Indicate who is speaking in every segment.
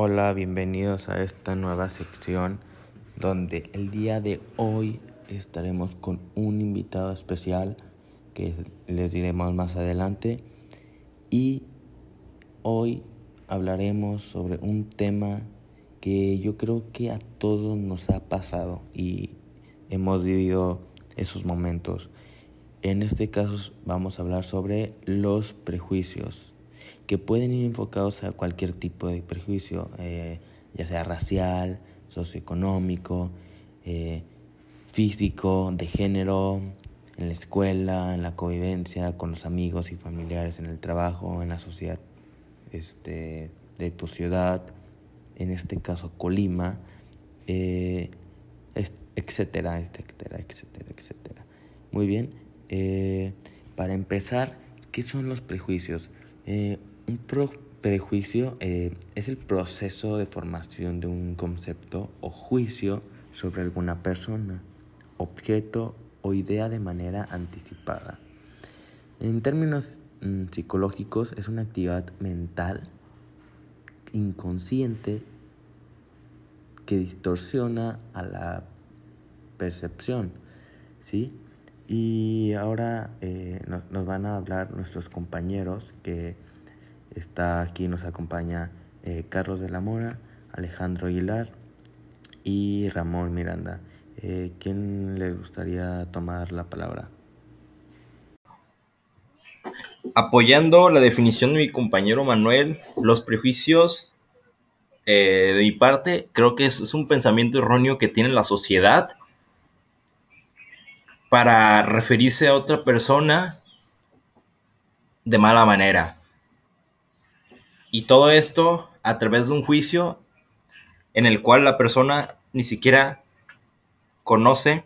Speaker 1: Hola, bienvenidos a esta nueva sección donde el día de hoy estaremos con un invitado especial que les diremos más adelante y hoy hablaremos sobre un tema que yo creo que a todos nos ha pasado y hemos vivido esos momentos. En este caso vamos a hablar sobre los prejuicios que pueden ir enfocados a cualquier tipo de prejuicio, eh, ya sea racial, socioeconómico, eh, físico, de género, en la escuela, en la convivencia, con los amigos y familiares, en el trabajo, en la sociedad este, de tu ciudad, en este caso Colima, eh, etcétera, etcétera, etcétera, etcétera. Muy bien, eh, para empezar, ¿qué son los prejuicios? Un prejuicio es el proceso de formación de un concepto o juicio sobre alguna persona, objeto o idea de manera anticipada. En términos mm, psicológicos es una actividad mental inconsciente que distorsiona a la percepción, ¿sí? Y ahora eh, nos, van a hablar nuestros compañeros que está aquí, nos acompaña eh, Carlos de la Mora, Alejandro Aguilar y Ramón Miranda. Eh, ¿Quién le gustaría tomar la palabra?
Speaker 2: Apoyando la definición de mi compañero Manuel, los prejuicios eh, de mi parte creo que es, un pensamiento erróneo que tiene la sociedad para referirse a otra persona de mala manera. Y todo esto a través de un juicio en el cual la persona ni siquiera conoce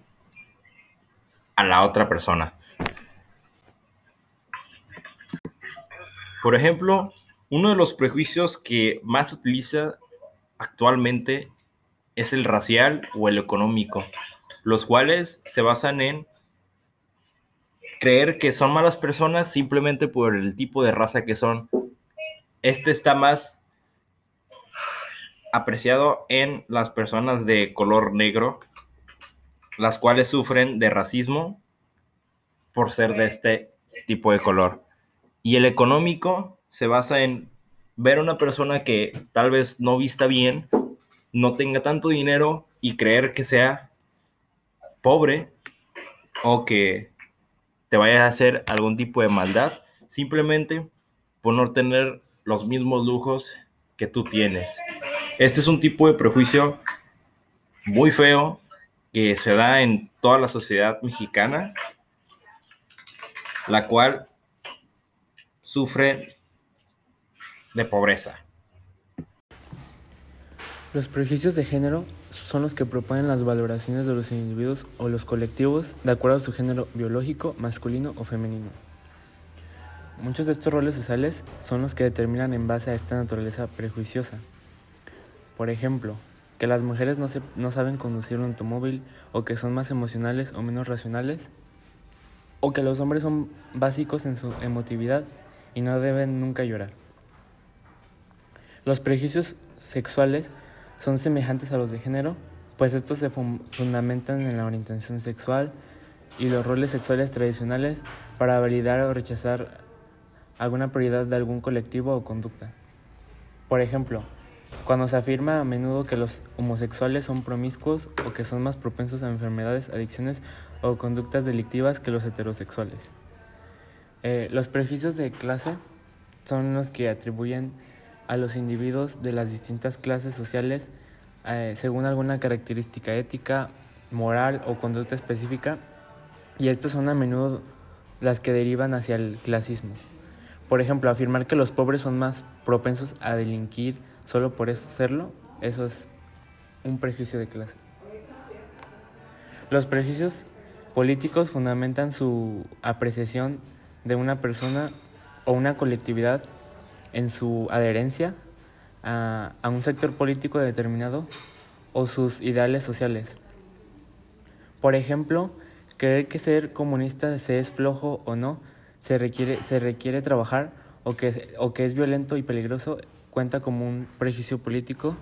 Speaker 2: a la otra persona. Por ejemplo, uno de los prejuicios que más se utiliza actualmente es el racial o el económico, los cuales se basan en creer que son malas personas simplemente por el tipo de raza que son. Este está más apreciado en las personas de color negro las cuales sufren de racismo por ser de este tipo de color. Y el económico se basa en ver a una persona que tal vez no vista bien, no tenga tanto dinero y creer que sea pobre o que te vaya a hacer algún tipo de maldad, simplemente por no tener los mismos lujos que tú tienes. Este es un tipo de prejuicio muy feo que se da en toda la sociedad mexicana, la cual sufre de pobreza.
Speaker 3: Los prejuicios de género son los que proponen las valoraciones de los individuos o los colectivos de acuerdo a su género biológico, masculino o femenino. Muchos de estos roles sociales son los que determinan en base a esta naturaleza prejuiciosa. Por ejemplo, que las mujeres no, se, no saben conducir un automóvil o que son más emocionales o menos racionales, o que los hombres son básicos en su emotividad y no deben nunca llorar. Los prejuicios sexuales son semejantes a los de género, pues estos se fundamentan en la orientación sexual y los roles sexuales tradicionales para validar o rechazar alguna prioridad de algún colectivo o conducta. Por ejemplo, cuando se afirma a menudo que los homosexuales son promiscuos o que son más propensos a enfermedades, adicciones o conductas delictivas que los heterosexuales. Eh, los prejuicios de clase son los que atribuyen a los individuos de las distintas clases sociales eh, según alguna característica ética, moral o conducta específica, y estas son a menudo las que derivan hacia el clasismo. Por ejemplo, afirmar que los pobres son más propensos a delinquir, solo por eso serlo, eso es un prejuicio de clase. Los prejuicios políticos fundamentan su apreciación de una persona o una colectividad en su adherencia a, a, un sector político determinado o sus ideales sociales. Por ejemplo, creer que ser comunista se es flojo o no, se requiere, se requiere trabajar o que, o que es violento y peligroso cuenta como un prejuicio político.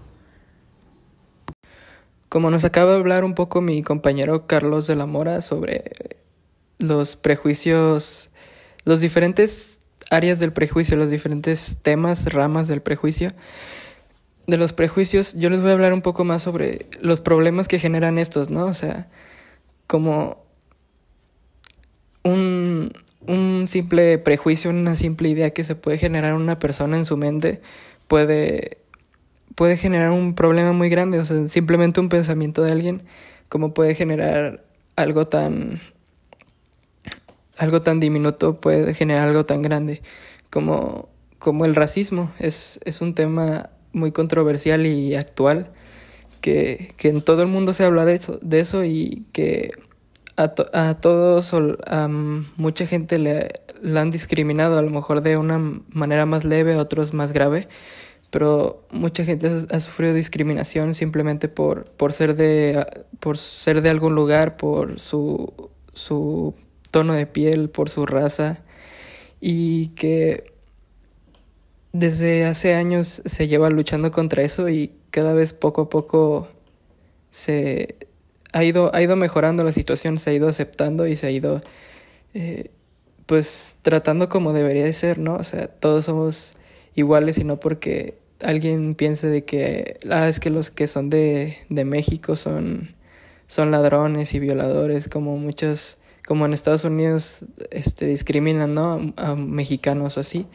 Speaker 4: Como nos acaba de hablar un poco mi compañero Carlos de la Mora sobre los prejuicios, los diferentes áreas del prejuicio, los diferentes temas, ramas del prejuicio, de los prejuicios, yo les voy a hablar un poco más sobre los problemas que generan estos, ¿no? O sea, como un, un simple prejuicio, una simple idea que se puede generar una persona en su mente puede, puede generar un problema muy grande. O sea, simplemente un pensamiento de alguien, como puede generar algo tan algo tan diminuto puede generar algo tan grande como, como el racismo. Es, es un tema muy controversial y actual que, que en todo el mundo se habla de eso, de eso y que a, a todos, a mucha gente le, han discriminado, a lo mejor de una manera más leve, a otros más grave, pero mucha gente ha, sufrido discriminación simplemente por, por, ser de, por ser de algún lugar, por su, su tono de piel, por su raza, y que desde hace años se lleva luchando contra eso y cada vez poco a poco se, ha ido, ha ido mejorando la situación, se ha ido aceptando y se ha ido eh, pues tratando como debería de ser, ¿no? O sea, todos somos iguales y no porque alguien piense de que, ah, es que los que son de, de México son, son ladrones y violadores, como muchos, como en Estados Unidos este, discriminan, ¿no? A, a mexicanos o así.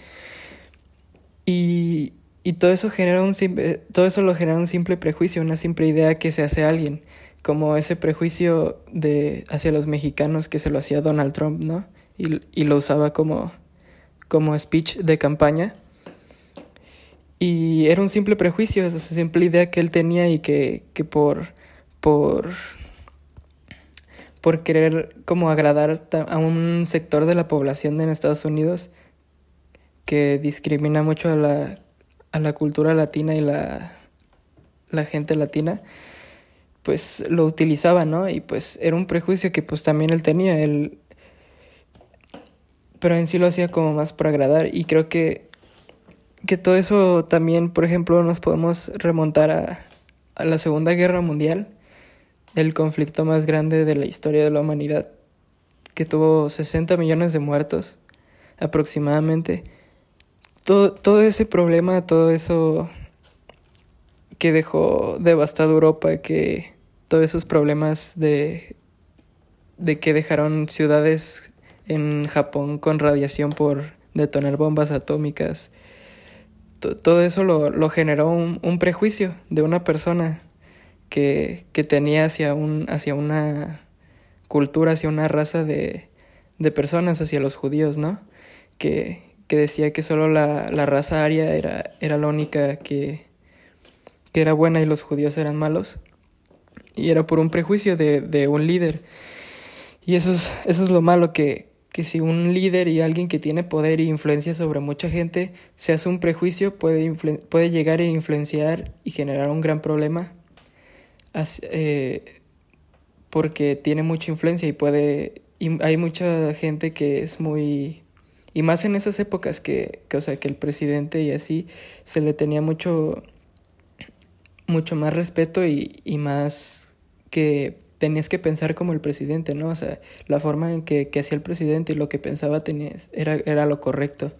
Speaker 4: Y, y todo eso genera un simple, todo eso lo genera un simple prejuicio, una simple idea que se hace a alguien como ese prejuicio de hacia los mexicanos que se lo hacía Donald Trump, ¿no? Y, y lo usaba como, como speech de campaña. Y era un simple prejuicio, esa simple idea que él tenía y que, que por, por, por querer como agradar a un sector de la población en Estados Unidos que discrimina mucho a la, a la cultura latina y la, la gente latina, pues lo utilizaba, ¿no? Y pues era un prejuicio que pues también él tenía, él... Pero en sí lo hacía como más por agradar y creo que, que todo eso también, por ejemplo, nos podemos remontar a, a la Segunda Guerra Mundial, el conflicto más grande de la historia de la humanidad, que tuvo 60 millones de muertos aproximadamente. Todo, todo ese problema, todo eso que dejó devastada Europa, que todos esos problemas de, de que dejaron ciudades en Japón con radiación por detonar bombas atómicas. todo eso lo, lo generó un, un, prejuicio de una persona que, que tenía hacia, un, hacia una cultura, hacia una raza de, de personas, hacia los judíos, ¿no? Que, que decía que solo la, la raza aria era, era la única que, que era buena y los judíos eran malos y era por un prejuicio de, de un líder. Y eso es, eso es lo malo, que, que si un líder y alguien que tiene poder e influencia sobre mucha gente se hace un prejuicio, puede, puede llegar a influenciar y generar un gran problema. eh, porque tiene mucha influencia y puede... Y hay mucha gente que es muy... Y más en esas épocas que, que, o sea, que el presidente y así se le tenía mucho mucho más respeto y, y más que tenías que pensar como el presidente, ¿no? O sea, la forma en que, que hacía el presidente y lo que pensaba tenías, era, era lo correcto.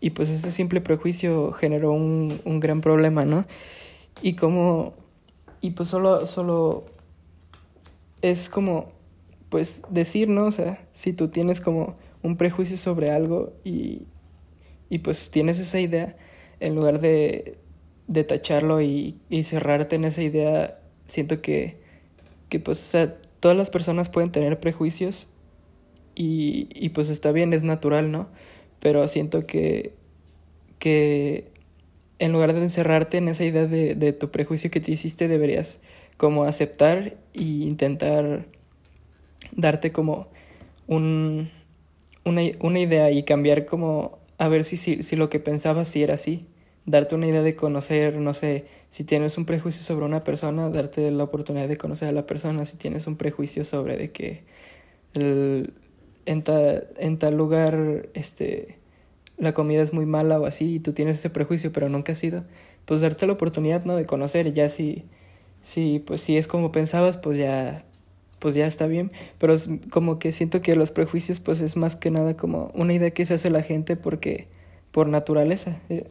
Speaker 4: Y pues ese simple prejuicio generó un, un gran problema, ¿no? Y como, y pues solo, solo es como, pues decir, ¿no? O sea, si tú tienes como un prejuicio sobre algo y, y pues tienes esa idea, en lugar de, de tacharlo y, y cerrarte en esa idea, siento que, que pues, o sea, todas las personas pueden tener prejuicios y, y pues está bien, es natural, ¿no? Pero siento que, que en lugar de encerrarte en esa idea de, de tu prejuicio que te hiciste, deberías como aceptar e intentar darte como un, una, una idea y cambiar como a ver si, si, si lo que pensabas si era así. Darte una idea de conocer, no sé, si tienes un prejuicio sobre una persona, darte la oportunidad de conocer a la persona, si tienes un prejuicio sobre de que el, en, ta, en tal lugar este, la comida es muy mala o así y tú tienes ese prejuicio pero nunca has ido, pues darte la oportunidad, ¿no? De conocer, ya si, si, pues si es como pensabas, pues ya, pues ya está bien, pero como que siento que los prejuicios pues es más que nada como una idea que se hace la gente porque, por naturaleza, eh,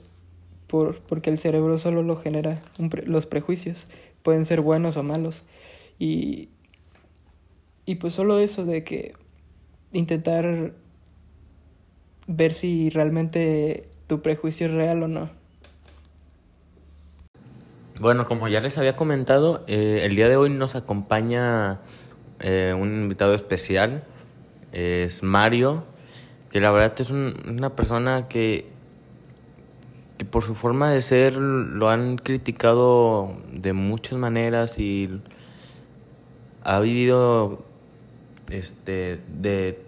Speaker 4: por, porque el cerebro solo lo genera los prejuicios, pueden ser buenos o malos, y, y pues solo eso de que intentar ver si realmente tu prejuicio es real o no.
Speaker 1: Bueno, como ya les había comentado, eh, el día de hoy nos acompaña eh, un invitado especial, es Mario, que la verdad es una persona que, que por su forma de ser lo han criticado de muchas maneras y ha vivido este de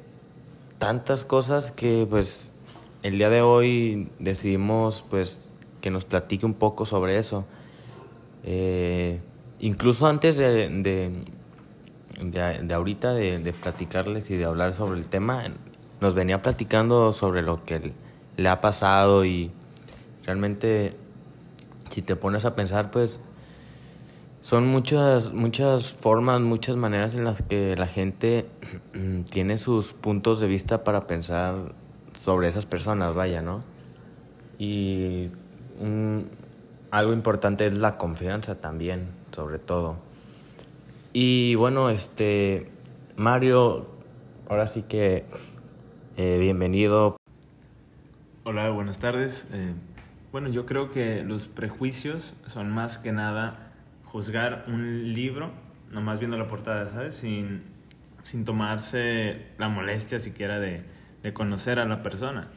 Speaker 1: tantas cosas que pues el día de hoy decidimos pues que nos platique un poco sobre eso. Eh, incluso antes de, ahorita de, platicarles y de hablar sobre el tema, nos venía platicando sobre lo que le ha pasado y realmente si te pones a pensar pues son muchas, muchas formas, muchas maneras en las que la gente tiene sus puntos de vista para pensar sobre esas personas, vaya, ¿no? Y algo importante es la confianza también, sobre todo. Y bueno, este, Mario, ahora sí que eh, bienvenido.
Speaker 5: Hola, buenas tardes. Eh, bueno, yo creo que los prejuicios son más que nada juzgar un libro, nomás viendo la portada, ¿sabes? Sin, sin tomarse la molestia siquiera de, de, conocer a la persona.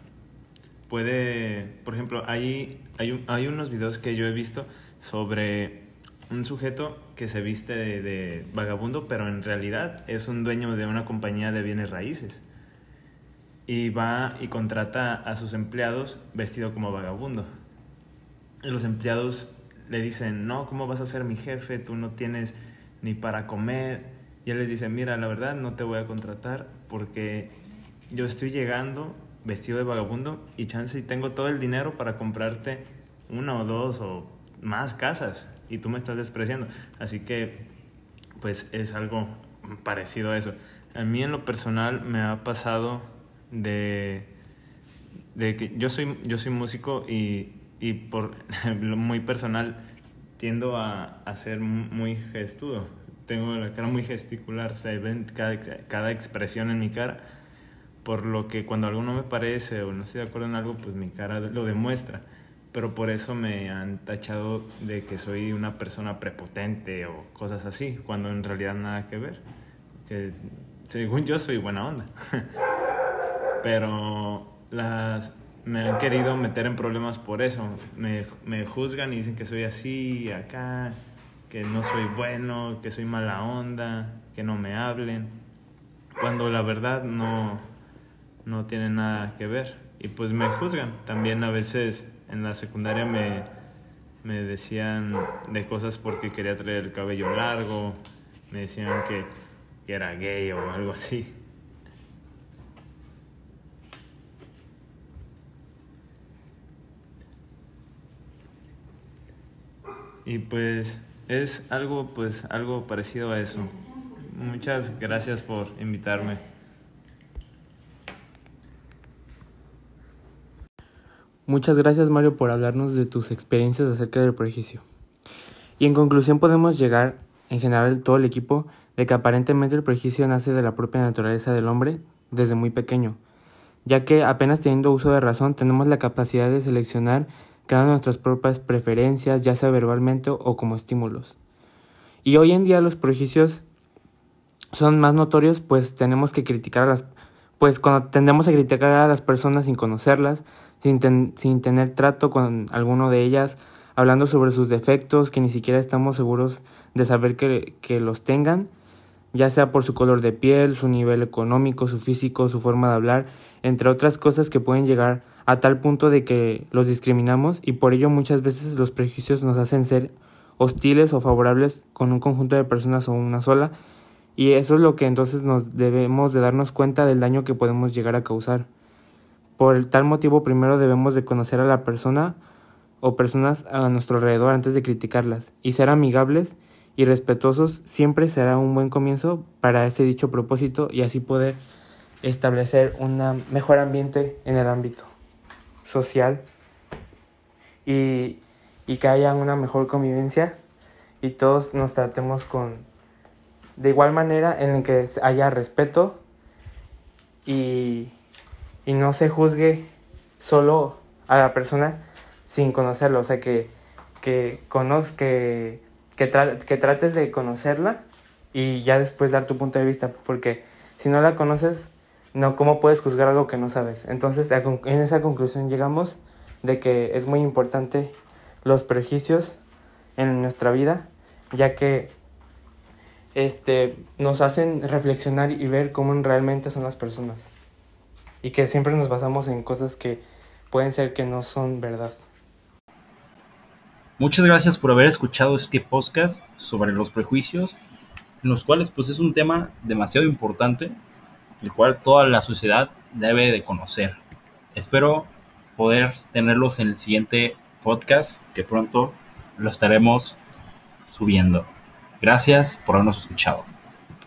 Speaker 5: Puede, por ejemplo, hay, hay, hay unos videos que yo he visto sobre un sujeto que se viste de, vagabundo, pero en realidad es un dueño de una compañía de bienes raíces. Y va y contrata a sus empleados vestido como vagabundo. Y los empleados le dicen, no, ¿cómo vas a ser mi jefe? Tú no tienes ni para comer. Y él les dice, mira, la verdad no te voy a contratar porque yo estoy llegando vestido de vagabundo y chance y tengo todo el dinero para comprarte una o dos o más casas y tú me estás despreciando. Así que, pues es algo parecido a eso. A mí en lo personal me ha pasado de, de que yo soy, yo soy músico y y por lo muy personal tiendo a, a, ser muy gestudo. Tengo la cara muy gesticular, se ven cada, cada expresión en mi cara, por lo que cuando algo no me parece o no estoy de acuerdo en algo, pues mi cara lo demuestra. Pero por eso me han tachado de que soy una persona prepotente o cosas así, cuando en realidad nada que ver. Que según yo soy buena onda. Pero las, me han querido meter en problemas por eso. Me, me juzgan y dicen que soy así, acá, que no soy bueno, que soy mala onda, que no me hablen, cuando la verdad no, no tiene nada que ver. Y pues me juzgan. También a veces en la secundaria me, me decían de cosas porque quería traer el cabello largo, me decían que, que era gay o algo así. Y pues es algo, pues, algo parecido a eso. Muchas gracias por invitarme.
Speaker 3: Muchas gracias Mario por hablarnos de tus experiencias acerca del prejuicio. Y en conclusión podemos llegar, en general todo el equipo, de que aparentemente el prejuicio nace de la propia naturaleza del hombre desde muy pequeño, ya que apenas teniendo uso de razón tenemos la capacidad de seleccionar creando nuestras propias preferencias, ya sea verbalmente o como estímulos. Y hoy en día los prejuicios son más notorios, pues tenemos que criticar las pues cuando tendemos a criticar a las personas sin conocerlas, sin, sin tener trato con alguno de ellas, hablando sobre sus defectos que ni siquiera estamos seguros de saber que, que los tengan, ya sea por su color de piel, su nivel económico, su físico, su forma de hablar, entre otras cosas que pueden llegar a tal punto de que los discriminamos y por ello muchas veces los prejuicios nos hacen ser hostiles o favorables con un conjunto de personas o una sola y eso es lo que entonces nos debemos de darnos cuenta del daño que podemos llegar a causar. Por tal motivo primero debemos de conocer a la persona o personas a nuestro alrededor antes de criticarlas y ser amigables y respetuosos siempre será un buen comienzo para ese dicho propósito y así poder establecer un mejor ambiente en el ámbito social y, y que haya una mejor convivencia y todos nos tratemos con de igual manera en el que haya respeto y, y no se juzgue solo a la persona sin conocerlo, o sea que que que, que, que trates de conocerla y ya después dar tu punto de vista, porque si no la conoces, no, ¿cómo puedes juzgar algo que no sabes? Entonces, en esa conclusión llegamos de que es muy importante los prejuicios en nuestra vida, ya que este, nos hacen reflexionar y ver cómo realmente son las personas. Y que siempre nos basamos en cosas que pueden ser que no son verdad.
Speaker 2: Muchas gracias por haber escuchado este podcast sobre los prejuicios, en los cuales pues es un tema demasiado importante, el cual toda la sociedad debe de conocer. Espero poder tenerlos en el siguiente podcast que pronto lo estaremos subiendo. Gracias por habernos escuchado.